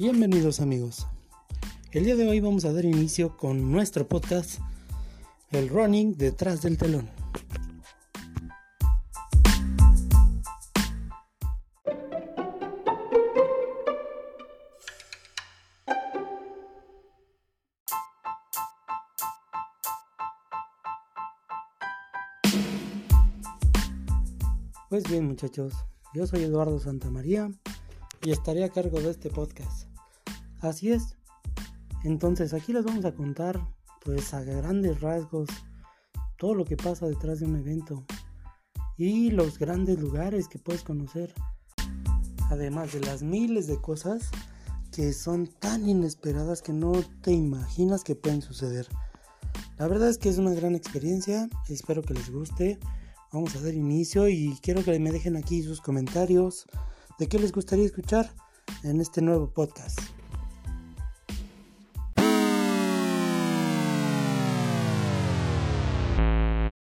Bienvenidos amigos. El día de hoy vamos a dar inicio con nuestro podcast, el running detrás del telón. Pues bien muchachos, yo soy Eduardo Santamaría y estaré a cargo de este podcast. Así es. Entonces aquí les vamos a contar pues a grandes rasgos todo lo que pasa detrás de un evento y los grandes lugares que puedes conocer. Además de las miles de cosas que son tan inesperadas que no te imaginas que pueden suceder. La verdad es que es una gran experiencia, espero que les guste vamos a dar inicio y quiero que me dejen aquí sus comentarios de qué les gustaría escuchar en este nuevo podcast.